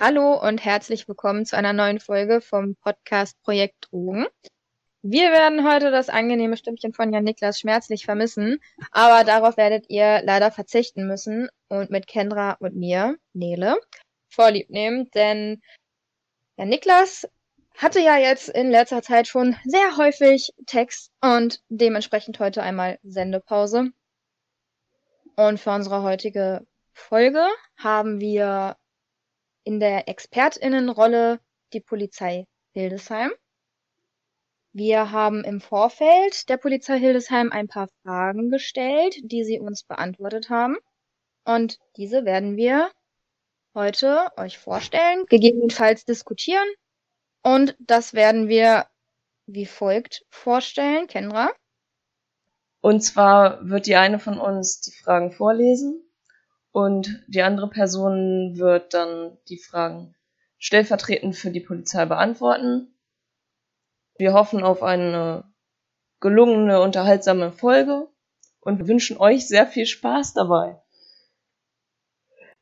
Hallo und herzlich willkommen zu einer neuen Folge vom Podcast Projekt Drogen. Wir werden heute das angenehme Stimmchen von Jan Niklas schmerzlich vermissen, aber darauf werdet ihr leider verzichten müssen und mit Kendra und mir, Nele, vorlieb nehmen, denn Jan Niklas hatte ja jetzt in letzter Zeit schon sehr häufig Text und dementsprechend heute einmal Sendepause. Und für unsere heutige Folge haben wir in der Expertinnenrolle die Polizei Hildesheim. Wir haben im Vorfeld der Polizei Hildesheim ein paar Fragen gestellt, die sie uns beantwortet haben. Und diese werden wir heute euch vorstellen, gegebenenfalls diskutieren. Und das werden wir wie folgt vorstellen. Kendra? Und zwar wird die eine von uns die Fragen vorlesen und die andere Person wird dann die Fragen stellvertretend für die Polizei beantworten. Wir hoffen auf eine gelungene, unterhaltsame Folge und wünschen euch sehr viel Spaß dabei.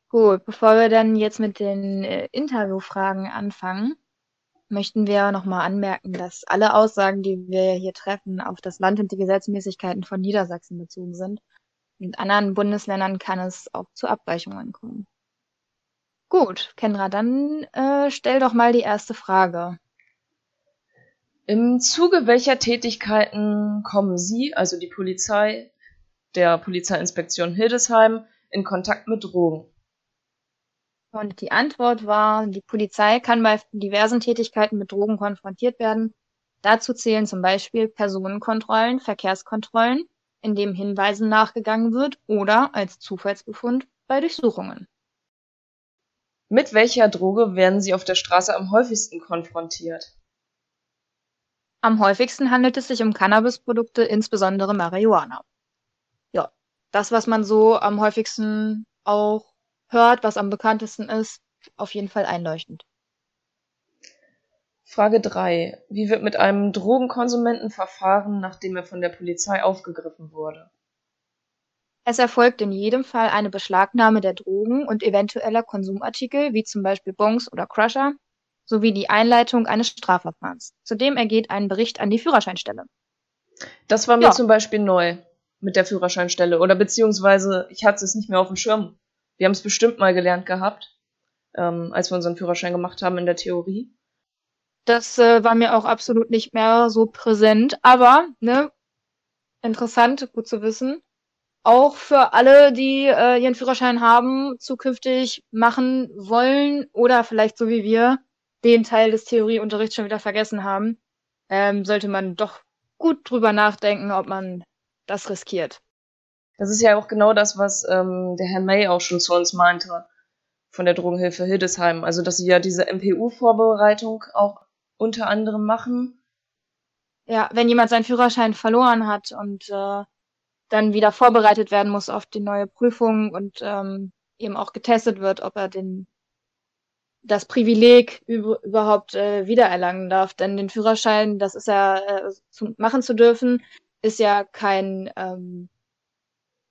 Gut, bevor wir dann jetzt mit den äh, Interviewfragen anfangen, möchten wir nochmal anmerken, dass alle Aussagen, die wir hier treffen, auf das Land und die Gesetzmäßigkeiten von Niedersachsen bezogen sind. In anderen Bundesländern kann es auch zu Abweichungen kommen. Gut, Kendra, dann äh, stell doch mal die erste Frage. Im Zuge welcher Tätigkeiten kommen Sie, also die Polizei, der Polizeiinspektion Hildesheim, in Kontakt mit Drogen? Und die Antwort war, die Polizei kann bei diversen Tätigkeiten mit Drogen konfrontiert werden. Dazu zählen zum Beispiel Personenkontrollen, Verkehrskontrollen, in dem Hinweisen nachgegangen wird oder als Zufallsbefund bei Durchsuchungen. Mit welcher Droge werden Sie auf der Straße am häufigsten konfrontiert? Am häufigsten handelt es sich um Cannabisprodukte, insbesondere Marihuana. Ja, das, was man so am häufigsten auch hört, was am bekanntesten ist, auf jeden Fall einleuchtend. Frage 3. Wie wird mit einem Drogenkonsumenten verfahren, nachdem er von der Polizei aufgegriffen wurde? Es erfolgt in jedem Fall eine Beschlagnahme der Drogen und eventueller Konsumartikel, wie zum Beispiel Bongs oder Crusher, sowie die Einleitung eines Strafverfahrens. Zudem ergeht ein Bericht an die Führerscheinstelle. Das war mir ja. zum Beispiel neu mit der Führerscheinstelle oder beziehungsweise ich hatte es nicht mehr auf dem Schirm. Wir haben es bestimmt mal gelernt gehabt, ähm, als wir unseren Führerschein gemacht haben in der Theorie. Das äh, war mir auch absolut nicht mehr so präsent, aber ne, interessant, gut zu wissen. Auch für alle, die äh, ihren Führerschein haben, zukünftig machen wollen oder vielleicht so wie wir den Teil des Theorieunterrichts schon wieder vergessen haben, ähm, sollte man doch gut drüber nachdenken, ob man das riskiert. Das ist ja auch genau das, was ähm, der Herr May auch schon zu uns meinte von der Drogenhilfe Hildesheim. Also, dass sie ja diese MPU-Vorbereitung auch unter anderem machen. Ja, wenn jemand seinen Führerschein verloren hat und äh, dann wieder vorbereitet werden muss auf die neue Prüfung und ähm, eben auch getestet wird, ob er den das Privileg überhaupt äh, wiedererlangen darf. Denn den Führerschein, das ist ja äh, zu, machen zu dürfen, ist ja kein, ähm,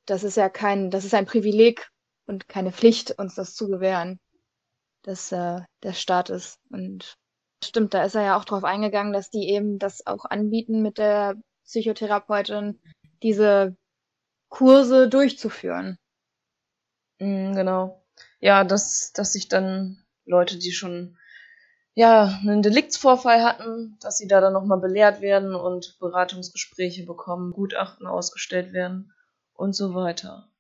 das ist ja kein, das ist ein Privileg und keine Pflicht, uns das zu gewähren, des, äh, des Staates. Und stimmt, da ist er ja auch drauf eingegangen, dass die eben das auch anbieten mit der Psychotherapeutin, diese Kurse durchzuführen. Mm, genau. Ja, dass, dass sich dann Leute, die schon ja, einen Deliktsvorfall hatten, dass sie da dann nochmal belehrt werden und Beratungsgespräche bekommen, Gutachten ausgestellt werden und so weiter.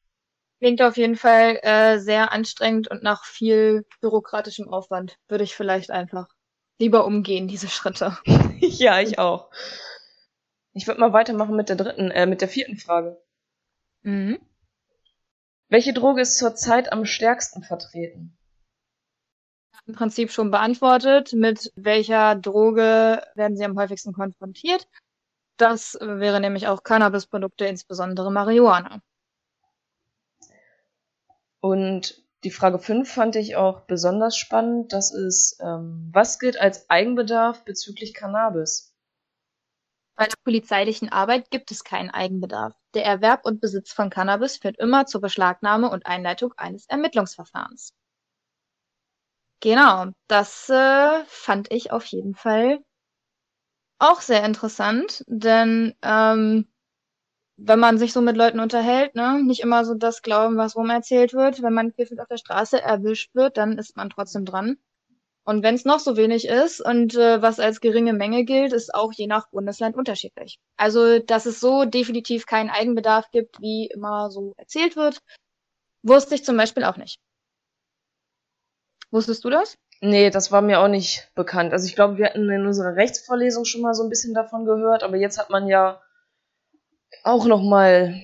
Klingt auf jeden Fall äh, sehr anstrengend und nach viel bürokratischem Aufwand. Würde ich vielleicht einfach lieber umgehen, diese Schritte. ja, ich auch. Ich würde mal weitermachen mit der dritten, äh, mit der vierten Frage. Mhm. Welche Droge ist zurzeit am stärksten vertreten? im Prinzip schon beantwortet. Mit welcher Droge werden Sie am häufigsten konfrontiert? Das wäre nämlich auch Cannabisprodukte, insbesondere Marihuana. Und die Frage 5 fand ich auch besonders spannend. Das ist, ähm, was gilt als Eigenbedarf bezüglich Cannabis? Bei der polizeilichen Arbeit gibt es keinen Eigenbedarf. Der Erwerb und Besitz von Cannabis führt immer zur Beschlagnahme und Einleitung eines Ermittlungsverfahrens. Genau, das äh, fand ich auf jeden Fall auch sehr interessant, denn ähm, wenn man sich so mit Leuten unterhält, ne, nicht immer so das glauben, was rum erzählt wird. Wenn man kiffend auf der Straße erwischt wird, dann ist man trotzdem dran. Und wenn es noch so wenig ist und äh, was als geringe Menge gilt, ist auch je nach Bundesland unterschiedlich. Also, dass es so definitiv keinen Eigenbedarf gibt, wie immer so erzählt wird, wusste ich zum Beispiel auch nicht. Wusstest du das? Nee, das war mir auch nicht bekannt. Also ich glaube, wir hatten in unserer Rechtsvorlesung schon mal so ein bisschen davon gehört, aber jetzt hat man ja auch noch mal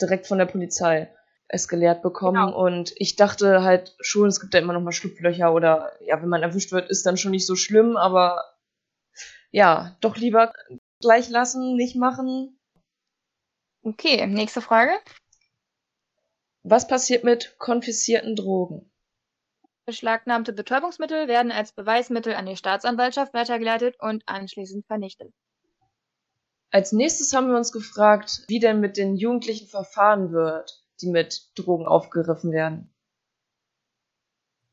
direkt von der Polizei es gelehrt bekommen genau. und ich dachte halt schon, es gibt ja immer noch mal Schlupflöcher oder ja, wenn man erwischt wird, ist dann schon nicht so schlimm, aber ja, doch lieber gleich lassen, nicht machen. Okay, nächste Frage. Was passiert mit konfiszierten Drogen? Beschlagnahmte Betäubungsmittel werden als Beweismittel an die Staatsanwaltschaft weitergeleitet und anschließend vernichtet. Als nächstes haben wir uns gefragt, wie denn mit den Jugendlichen verfahren wird, die mit Drogen aufgegriffen werden.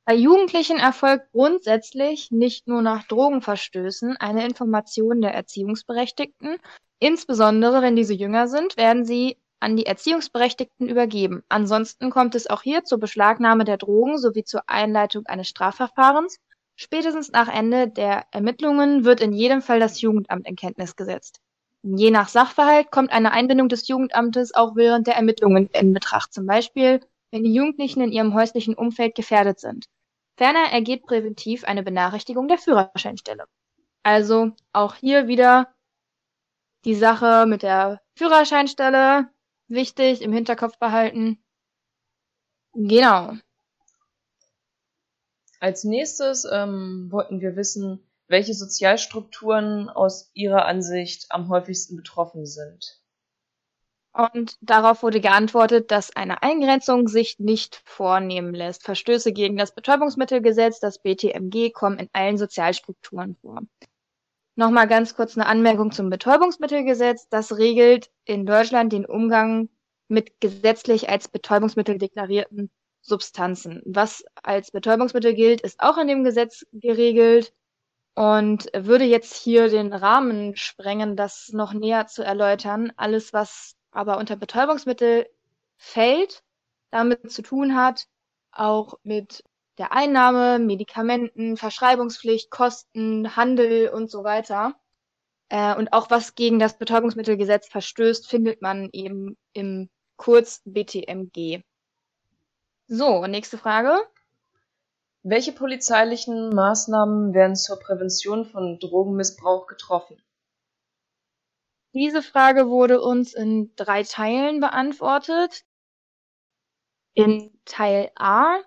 Bei Jugendlichen erfolgt grundsätzlich nicht nur nach Drogenverstößen eine Information der Erziehungsberechtigten. Insbesondere wenn diese jünger sind, werden sie an die Erziehungsberechtigten übergeben. Ansonsten kommt es auch hier zur Beschlagnahme der Drogen sowie zur Einleitung eines Strafverfahrens. Spätestens nach Ende der Ermittlungen wird in jedem Fall das Jugendamt in Kenntnis gesetzt. Je nach Sachverhalt kommt eine Einbindung des Jugendamtes auch während der Ermittlungen in Betracht, zum Beispiel wenn die Jugendlichen in ihrem häuslichen Umfeld gefährdet sind. Ferner ergeht präventiv eine Benachrichtigung der Führerscheinstelle. Also auch hier wieder die Sache mit der Führerscheinstelle wichtig im Hinterkopf behalten. Genau. Als nächstes ähm, wollten wir wissen, welche Sozialstrukturen aus Ihrer Ansicht am häufigsten betroffen sind. Und darauf wurde geantwortet, dass eine Eingrenzung sich nicht vornehmen lässt. Verstöße gegen das Betäubungsmittelgesetz, das BTMG, kommen in allen Sozialstrukturen vor. Nochmal ganz kurz eine Anmerkung zum Betäubungsmittelgesetz. Das regelt in Deutschland den Umgang mit gesetzlich als Betäubungsmittel deklarierten Substanzen. Was als Betäubungsmittel gilt, ist auch in dem Gesetz geregelt und würde jetzt hier den Rahmen sprengen, das noch näher zu erläutern. Alles, was aber unter Betäubungsmittel fällt, damit zu tun hat, auch mit der Einnahme, Medikamenten, Verschreibungspflicht, Kosten, Handel und so weiter. Äh, und auch was gegen das Betäubungsmittelgesetz verstößt, findet man eben im Kurz BTMG. So, nächste Frage. Welche polizeilichen Maßnahmen werden zur Prävention von Drogenmissbrauch getroffen? Diese Frage wurde uns in drei Teilen beantwortet. In Teil A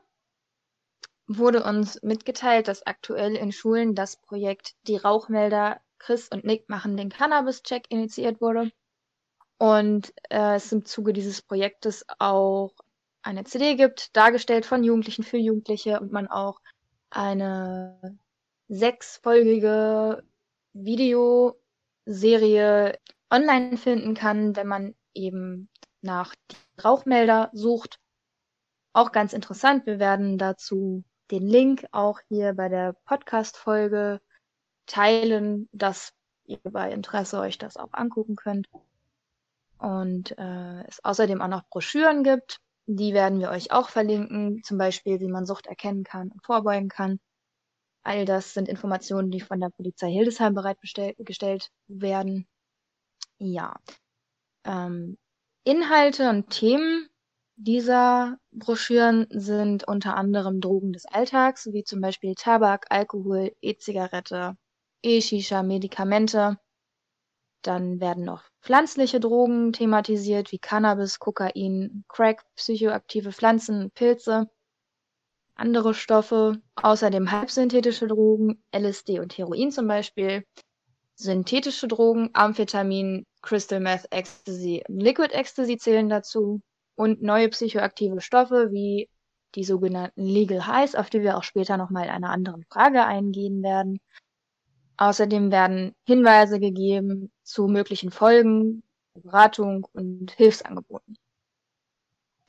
wurde uns mitgeteilt, dass aktuell in Schulen das Projekt Die Rauchmelder Chris und Nick machen den Cannabis-Check initiiert wurde. Und äh, es im Zuge dieses Projektes auch eine CD gibt, dargestellt von Jugendlichen für Jugendliche und man auch eine sechsfolgige Videoserie online finden kann, wenn man eben nach Rauchmelder sucht. Auch ganz interessant. Wir werden dazu den Link auch hier bei der Podcast-Folge teilen, dass ihr bei Interesse euch das auch angucken könnt. Und äh, es außerdem auch noch Broschüren gibt. Die werden wir euch auch verlinken, zum Beispiel, wie man Sucht erkennen kann und vorbeugen kann. All das sind Informationen, die von der Polizei Hildesheim bereitgestellt werden. Ja. Ähm, Inhalte und Themen dieser Broschüren sind unter anderem Drogen des Alltags, wie zum Beispiel Tabak, Alkohol, E-Zigarette, E-Shisha, Medikamente. Dann werden noch pflanzliche Drogen thematisiert, wie Cannabis, Kokain, Crack, psychoaktive Pflanzen, Pilze, andere Stoffe, außerdem halbsynthetische Drogen, LSD und Heroin zum Beispiel, synthetische Drogen, Amphetamin, Crystal Meth, Ecstasy und Liquid Ecstasy zählen dazu. Und neue psychoaktive Stoffe wie die sogenannten Legal Highs, auf die wir auch später nochmal in einer anderen Frage eingehen werden. Außerdem werden Hinweise gegeben zu möglichen Folgen, Beratung und Hilfsangeboten.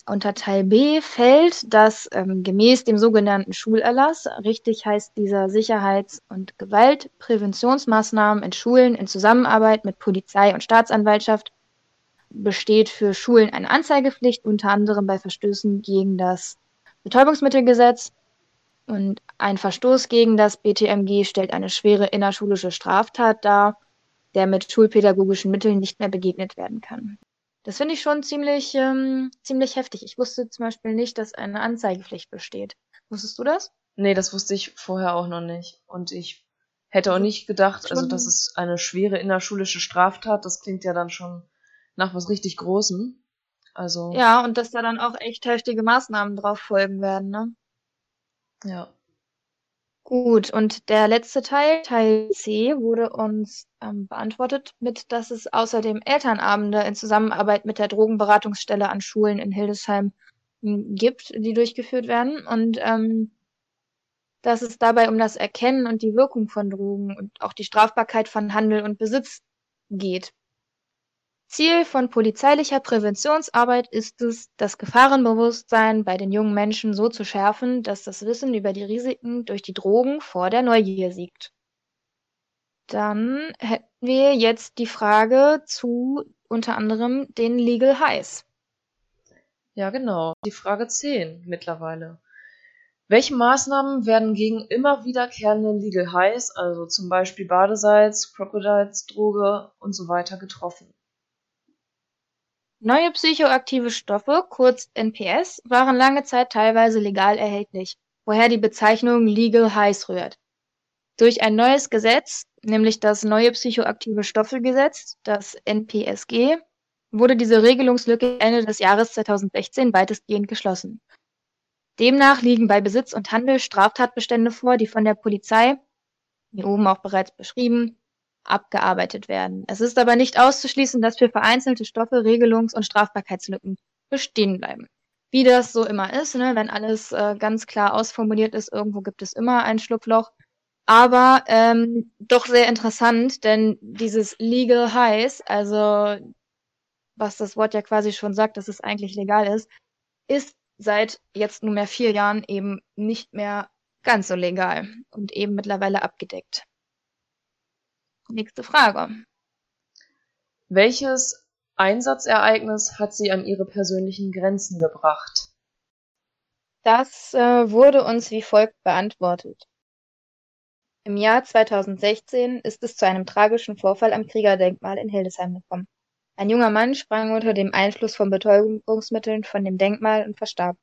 Unter Teil B fällt, dass ähm, gemäß dem sogenannten Schulerlass, richtig heißt dieser Sicherheits- und Gewaltpräventionsmaßnahmen in Schulen in Zusammenarbeit mit Polizei und Staatsanwaltschaft besteht für Schulen eine Anzeigepflicht, unter anderem bei Verstößen gegen das Betäubungsmittelgesetz. Und ein Verstoß gegen das BTMG stellt eine schwere innerschulische Straftat dar, der mit schulpädagogischen Mitteln nicht mehr begegnet werden kann. Das finde ich schon ziemlich, ähm, ziemlich heftig. Ich wusste zum Beispiel nicht, dass eine Anzeigepflicht besteht. Wusstest du das? Nee, das wusste ich vorher auch noch nicht. Und ich hätte auch nicht gedacht, also das ist eine schwere innerschulische Straftat. Das klingt ja dann schon nach was richtig Großem. Also. Ja, und dass da dann auch echt heftige Maßnahmen drauf folgen werden, ne? Ja. Gut, und der letzte Teil, Teil C, wurde uns ähm, beantwortet mit, dass es außerdem Elternabende in Zusammenarbeit mit der Drogenberatungsstelle an Schulen in Hildesheim hm, gibt, die durchgeführt werden. Und ähm, dass es dabei um das Erkennen und die Wirkung von Drogen und auch die Strafbarkeit von Handel und Besitz geht. Ziel von polizeilicher Präventionsarbeit ist es, das Gefahrenbewusstsein bei den jungen Menschen so zu schärfen, dass das Wissen über die Risiken durch die Drogen vor der Neugier siegt. Dann hätten wir jetzt die Frage zu unter anderem den Legal Highs. Ja, genau. Die Frage 10 mittlerweile. Welche Maßnahmen werden gegen immer wiederkehrende Legal Highs, also zum Beispiel Badesalz, Crocodiles, Droge und so weiter, getroffen? Neue psychoaktive Stoffe, kurz NPS, waren lange Zeit teilweise legal erhältlich, woher die Bezeichnung Legal Highs rührt. Durch ein neues Gesetz, nämlich das Neue Psychoaktive Stoffe-Gesetz, das NPSG, wurde diese Regelungslücke Ende des Jahres 2016 weitestgehend geschlossen. Demnach liegen bei Besitz und Handel Straftatbestände vor, die von der Polizei, wie oben auch bereits beschrieben, abgearbeitet werden. Es ist aber nicht auszuschließen, dass für vereinzelte Stoffe Regelungs- und Strafbarkeitslücken bestehen bleiben. Wie das so immer ist, ne, wenn alles äh, ganz klar ausformuliert ist, irgendwo gibt es immer ein Schlupfloch. Aber ähm, doch sehr interessant, denn dieses Legal Highs, also was das Wort ja quasi schon sagt, dass es eigentlich legal ist, ist seit jetzt nunmehr vier Jahren eben nicht mehr ganz so legal und eben mittlerweile abgedeckt. Nächste Frage. Welches Einsatzereignis hat sie an ihre persönlichen Grenzen gebracht? Das äh, wurde uns wie folgt beantwortet. Im Jahr 2016 ist es zu einem tragischen Vorfall am Kriegerdenkmal in Hildesheim gekommen. Ein junger Mann sprang unter dem Einfluss von Betäubungsmitteln von dem Denkmal und verstarb.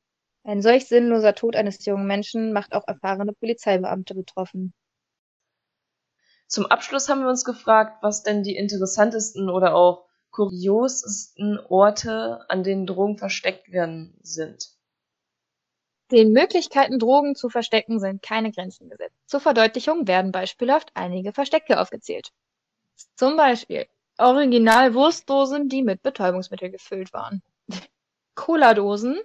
Ein solch sinnloser Tod eines jungen Menschen macht auch erfahrene Polizeibeamte betroffen. Zum Abschluss haben wir uns gefragt, was denn die interessantesten oder auch kuriosesten Orte, an denen Drogen versteckt werden, sind. Den Möglichkeiten, Drogen zu verstecken, sind keine Grenzen gesetzt. Zur Verdeutlichung werden beispielhaft einige Verstecke aufgezählt. Zum Beispiel Original-Wurstdosen, die mit Betäubungsmittel gefüllt waren. Cola-Dosen,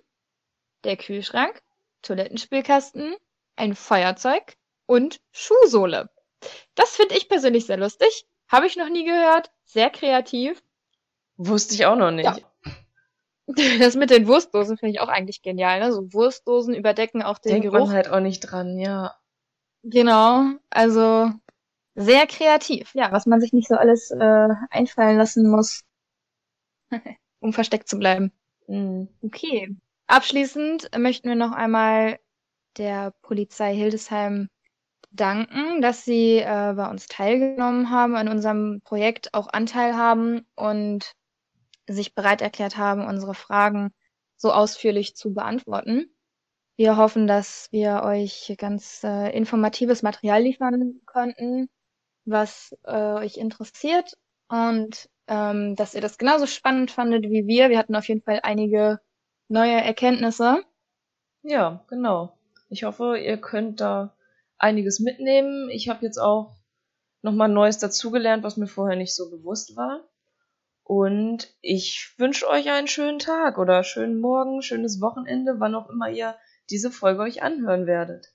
der Kühlschrank, Toilettenspülkasten, ein Feuerzeug und Schuhsohle. Das finde ich persönlich sehr lustig. Habe ich noch nie gehört. Sehr kreativ. Wusste ich auch noch nicht. Ja. Das mit den Wurstdosen finde ich auch eigentlich genial. Ne? So Wurstdosen überdecken auch den Denkt Geruch. man halt auch nicht dran, ja. Genau, also sehr kreativ. Ja, was man sich nicht so alles äh, einfallen lassen muss, um versteckt zu bleiben. Mhm. Okay. Abschließend möchten wir noch einmal der Polizei Hildesheim danken, dass Sie äh, bei uns teilgenommen haben, an unserem Projekt auch Anteil haben und sich bereit erklärt haben, unsere Fragen so ausführlich zu beantworten. Wir hoffen, dass wir euch ganz äh, informatives Material liefern konnten, was äh, euch interessiert und ähm, dass ihr das genauso spannend fandet wie wir. Wir hatten auf jeden Fall einige neue Erkenntnisse. Ja, genau. Ich hoffe, ihr könnt da einiges mitnehmen. Ich habe jetzt auch nochmal Neues dazugelernt, was mir vorher nicht so bewusst war. Und ich wünsche euch einen schönen Tag oder schönen Morgen, schönes Wochenende, wann auch immer ihr diese Folge euch anhören werdet.